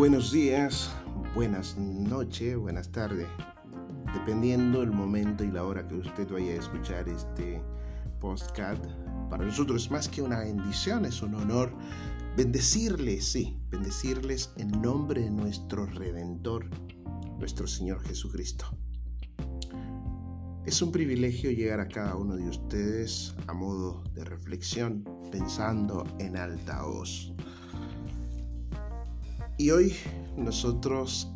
Buenos días, buenas noches, buenas tardes, dependiendo el momento y la hora que usted vaya a escuchar este postcard. Para nosotros es más que una bendición, es un honor bendecirles, sí, bendecirles en nombre de nuestro Redentor, nuestro Señor Jesucristo. Es un privilegio llegar a cada uno de ustedes a modo de reflexión, pensando en alta voz. Y hoy nosotros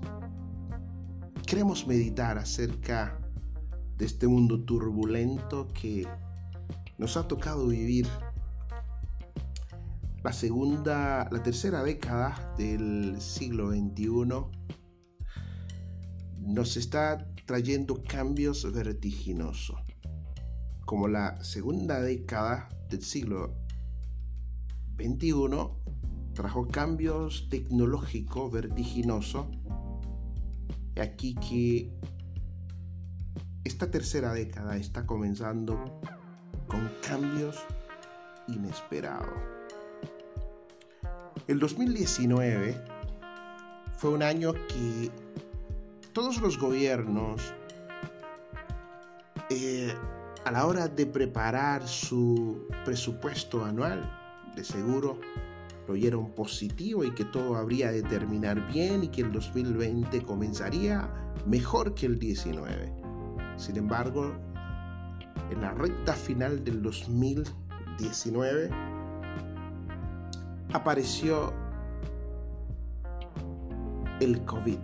queremos meditar acerca de este mundo turbulento que nos ha tocado vivir. La segunda, la tercera década del siglo XXI nos está trayendo cambios vertiginosos, como la segunda década del siglo XXI trajo cambios tecnológicos vertiginosos. Aquí que esta tercera década está comenzando con cambios inesperados. El 2019 fue un año que todos los gobiernos, eh, a la hora de preparar su presupuesto anual, de seguro lo oyeron positivo y que todo habría de terminar bien y que el 2020 comenzaría mejor que el 19. Sin embargo, en la recta final del 2019 apareció el COVID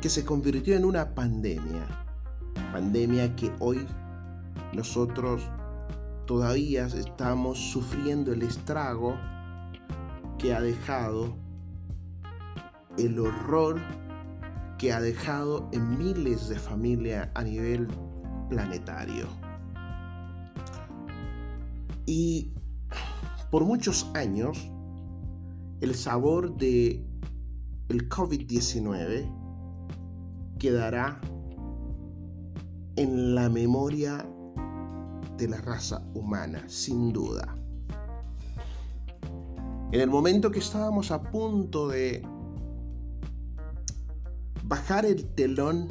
que se convirtió en una pandemia. Pandemia que hoy nosotros todavía estamos sufriendo el estrago que ha dejado, el horror que ha dejado en miles de familias a nivel planetario. Y por muchos años, el sabor de el COVID-19 quedará en la memoria de la raza humana, sin duda. En el momento que estábamos a punto de bajar el telón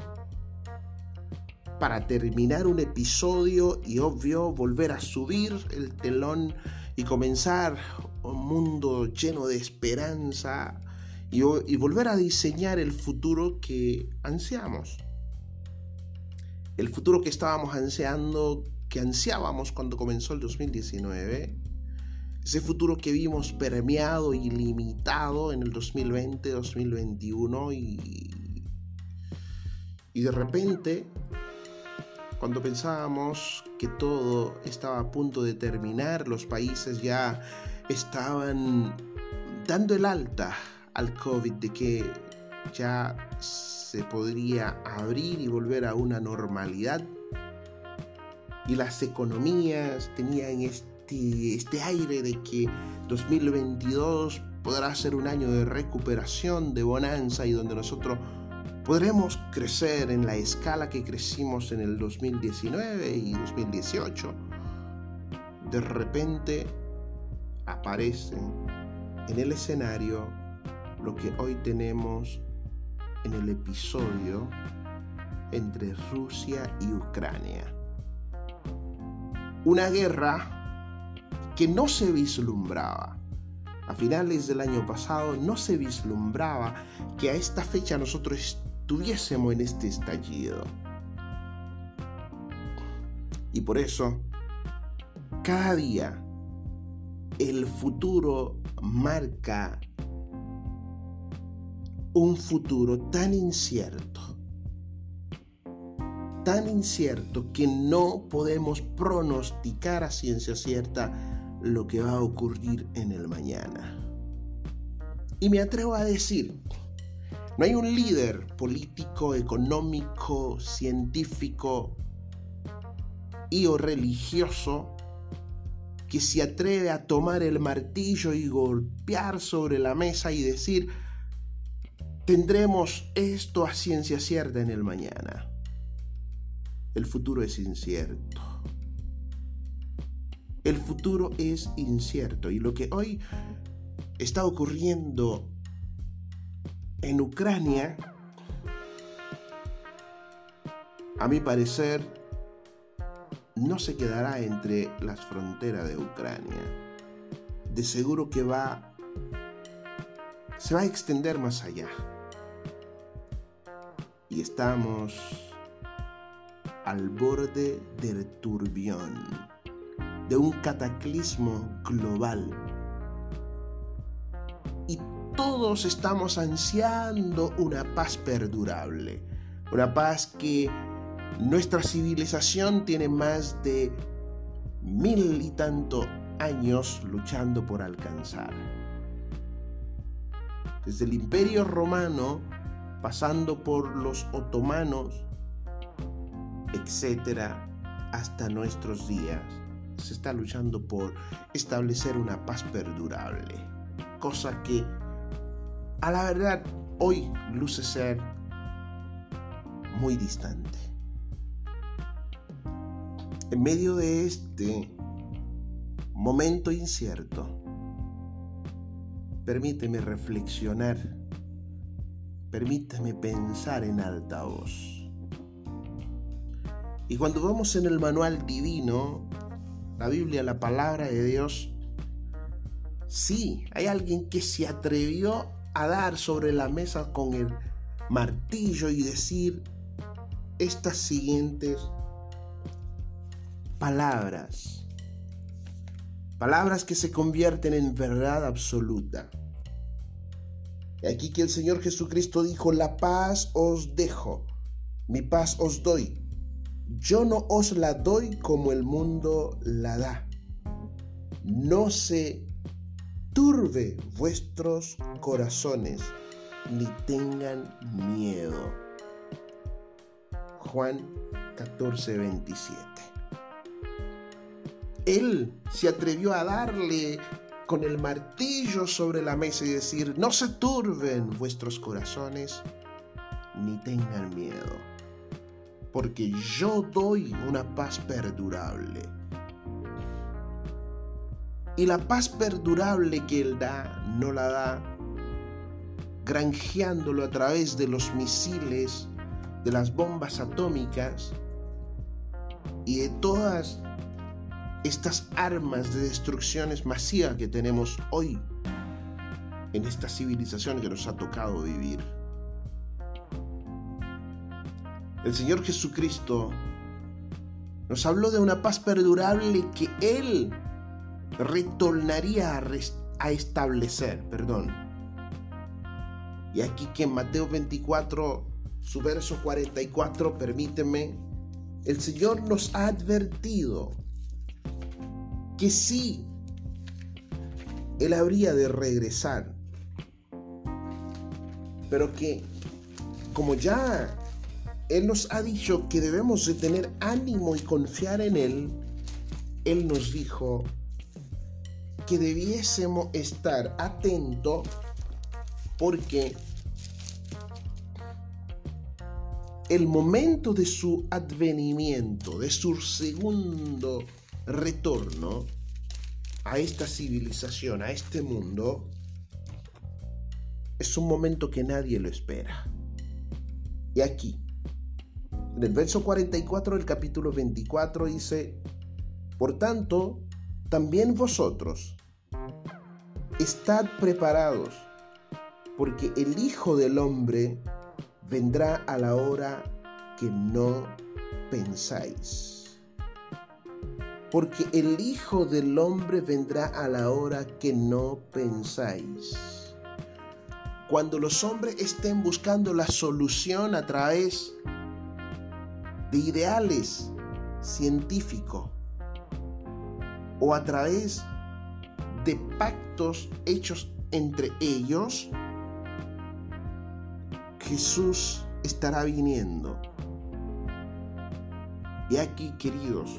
para terminar un episodio y obvio volver a subir el telón y comenzar un mundo lleno de esperanza, y, volver a diseñar el futuro que ansiamos. El futuro que estábamos ansiando, que ansiábamos cuando comenzó el 2019. Ese futuro que vimos permeado y limitado en el 2020, 2021 y, y de repente, cuando pensábamos que todo estaba a punto de terminar, los países ya estaban dando el alta al COVID, de que ya se podría abrir y volver a una normalidad. Y las economías tenían este, este aire de que 2022 podrá ser un año de recuperación, de bonanza y donde nosotros podremos crecer en la escala que crecimos en el 2019 y 2018. De repente aparecen en el escenario lo que hoy tenemos en el episodio entre Rusia y Ucrania. Una guerra que no se vislumbraba. A finales del año pasado no se vislumbraba que a esta fecha nosotros estuviésemos en este estallido. Y por eso, cada día, el futuro marca un futuro tan incierto, tan incierto que no podemos pronosticar a ciencia cierta lo que va a ocurrir en el mañana. Y me atrevo a decir, no hay un líder político, económico, científico y o religioso que se atreve a tomar el martillo y golpear sobre la mesa y decir, tendremos esto a ciencia cierta en el mañana. El futuro es incierto. El futuro es incierto y lo que hoy está ocurriendo en Ucrania, a mi parecer, no se quedará entre las fronteras de Ucrania. De seguro que va se va a extender más allá. Y estamos al borde del turbión, de un cataclismo global. Y todos estamos ansiando una paz perdurable, una paz que nuestra civilización tiene más de mil y tanto años luchando por alcanzar. Desde el imperio romano, pasando por los otomanos, etcétera, hasta nuestros días, se está luchando por establecer una paz perdurable. Cosa que, a la verdad, hoy luce ser muy distante. En medio de este momento incierto, permíteme reflexionar, permíteme pensar en alta voz. Y cuando vamos en el manual divino, la Biblia, la palabra de Dios, sí, hay alguien que se atrevió a dar sobre la mesa con el martillo y decir estas siguientes palabras. Palabras que se convierten en verdad absoluta. Aquí que el Señor Jesucristo dijo, la paz os dejo, mi paz os doy. Yo no os la doy como el mundo la da. No se turbe vuestros corazones, ni tengan miedo. Juan 14, 27. Él se atrevió a darle con el martillo sobre la mesa y decir, no se turben vuestros corazones, ni tengan miedo, porque yo doy una paz perdurable. Y la paz perdurable que Él da, no la da granjeándolo a través de los misiles, de las bombas atómicas y de todas estas armas de destrucciones masivas que tenemos hoy en esta civilización que nos ha tocado vivir. El Señor Jesucristo nos habló de una paz perdurable que Él retornaría a, establecer, perdón. Y aquí que en Mateo 24, su verso 44, permíteme, el Señor nos ha advertido que sí, él habría de regresar, pero que como ya él nos ha dicho que debemos de tener ánimo y confiar en él, él nos dijo que debiésemos estar atentos porque el momento de su advenimiento, de su segundo retorno a esta civilización, a este mundo, es un momento que nadie lo espera. Y aquí, en el verso 44 del capítulo 24 dice, por tanto, también vosotros, estad preparados, porque el Hijo del Hombre vendrá a la hora que no pensáis porque el Hijo del Hombre vendrá a la hora que no pensáis. Cuando los hombres estén buscando la solución a través de ideales científicos o a través de pactos hechos entre ellos, Jesús estará viniendo. Y aquí, queridos,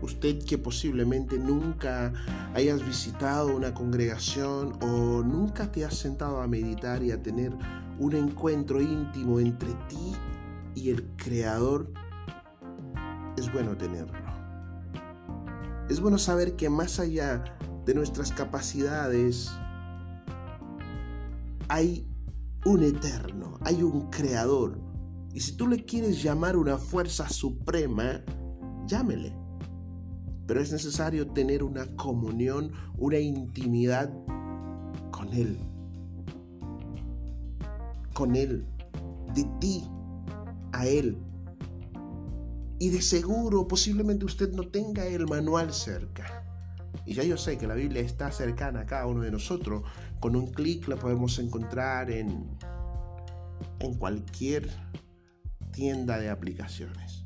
usted que posiblemente nunca hayas visitado una congregación o nunca te has sentado a meditar y a tener un encuentro íntimo entre ti y el Creador, es bueno tenerlo. Es bueno saber que más allá de nuestras capacidades hay un eterno, hay un creador. Y si tú le quieres llamar una fuerza suprema, llámele. Pero es necesario tener una comunión, una intimidad con Él. Con Él. De ti a Él. Y de seguro, posiblemente usted no tenga el manual cerca. Y ya yo sé que la Biblia está cercana a cada uno de nosotros. Con un clic la podemos encontrar en, en cualquier tienda de aplicaciones.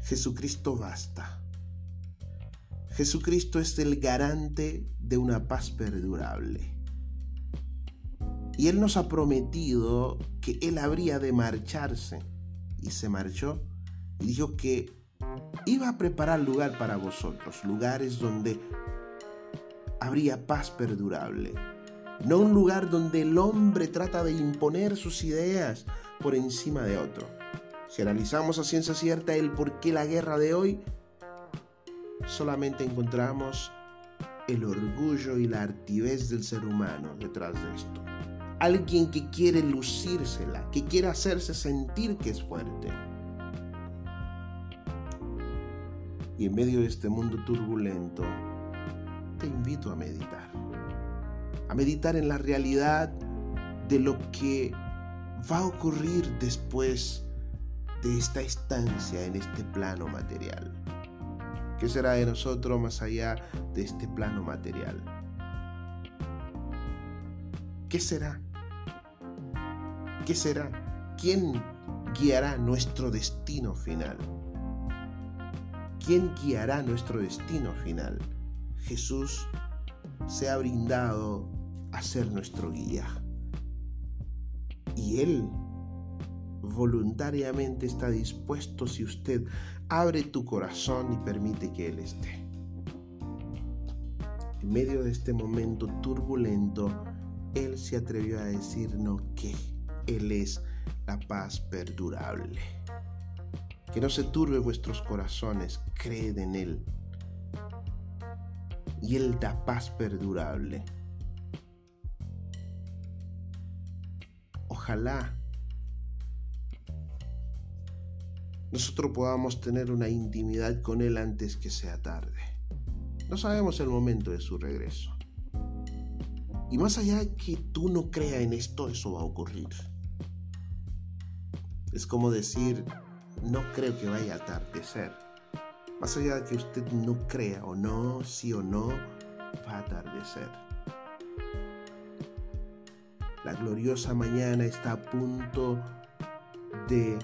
Jesucristo basta. Jesucristo es el garante de una paz perdurable. Y Él nos ha prometido que Él habría de marcharse. Y se marchó y dijo que iba a preparar lugar para vosotros, lugares donde habría paz perdurable. No un lugar donde el hombre trata de imponer sus ideas por encima de otro. Si analizamos a ciencia cierta el por qué la guerra de hoy, solamente encontramos el orgullo y la artivez del ser humano detrás de esto alguien que quiere lucírsela, que quiere hacerse sentir que es fuerte. Y en medio de este mundo turbulento, te invito a meditar. A meditar en la realidad de lo que va a ocurrir después de esta estancia en este plano material. ¿Qué será de nosotros más allá de este plano material? ¿Qué será? ¿Qué será? ¿Quién guiará nuestro destino final? ¿Quién guiará nuestro destino final? Jesús se ha brindado a ser nuestro guía. Y Él voluntariamente está dispuesto si usted abre tu corazón y permite que Él esté. En medio de este momento turbulento, Él se atrevió a decirnos que él es la paz perdurable. Que no se turbe vuestros corazones, creed en Él. Y Él da paz perdurable. Ojalá nosotros podamos tener una intimidad con Él antes que sea tarde. No sabemos el momento de su regreso. Y más allá de que tú no creas en esto, eso va a ocurrir. Es como decir, no creo que vaya a atardecer. Más allá de que usted no crea o no, sí o no, va a atardecer. La gloriosa mañana está a punto de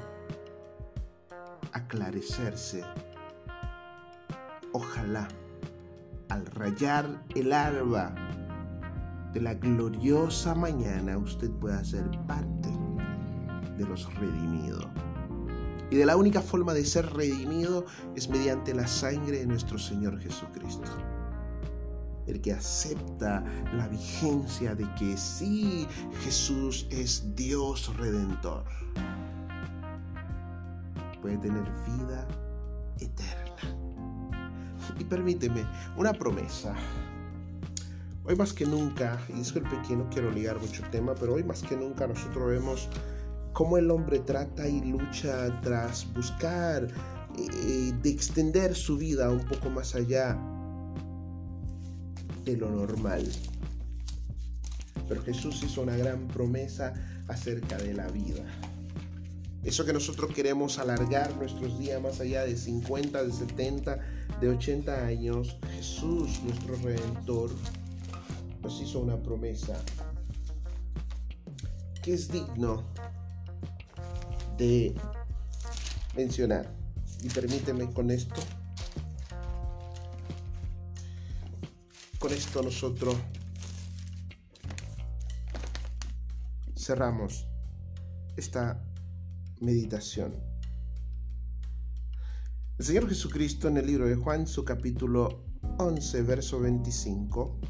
aclarecerse. Ojalá al rayar el alba de la gloriosa mañana usted pueda ser parte de los redimidos. Y de la única forma de ser redimido es mediante la sangre de nuestro Señor Jesucristo. El que acepta la vigencia de que sí, Jesús es Dios redentor, puede tener vida eterna. Y permíteme una promesa. Hoy más que nunca, y disculpe que no quiero ligar mucho tema, pero hoy más que nunca nosotros vemos cómo el hombre trata y lucha tras buscar eh, de extender su vida un poco más allá de lo normal. Pero Jesús hizo una gran promesa acerca de la vida. Eso que nosotros queremos alargar nuestros días más allá de 50, de 70, de 80 años, Jesús, nuestro Redentor, nos hizo una promesa que es digno de mencionar. Y permíteme con esto, con esto nosotros cerramos esta meditación. El Señor Jesucristo en el libro de Juan, su capítulo 11, verso 25,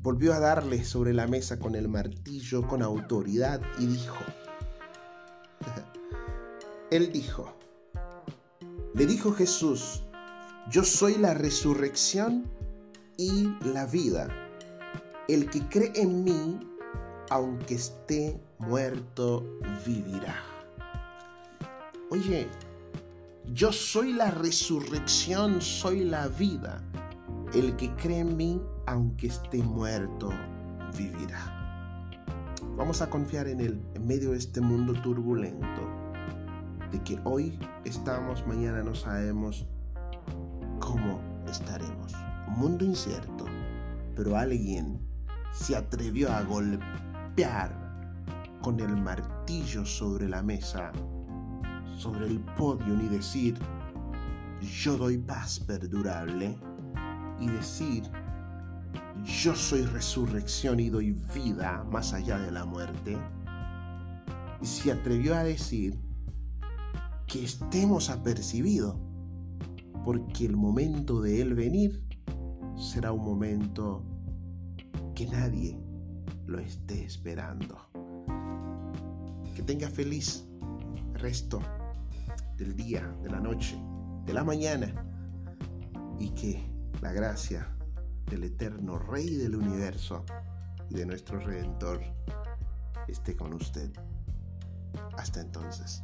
volvió a darle sobre la mesa con el martillo con autoridad y dijo, él dijo, le dijo Jesús, yo soy la resurrección y la vida. el que cree en mí, aunque esté muerto, vivirá. Oye, yo soy la resurrección, soy la vida. El que cree en mí, aunque esté muerto, vivirá. Vamos a confiar en Él en medio de este mundo turbulento, de que hoy estamos, mañana no sabemos cómo estaremos. Un mundo incierto, pero alguien se atrevió a golpear con el martillo sobre la mesa, sobre el podio y decir, yo doy paz perdurable y decir, yo soy resurrección y doy vida más allá de la muerte. Y se atrevió a decir que estemos apercibidos, porque el momento de Él venir será un momento que nadie lo esté esperando. Que tenga feliz resto del día, de la noche, de la mañana y que la gracia del eterno Rey del universo y de nuestro Redentor esté con usted. Hasta entonces.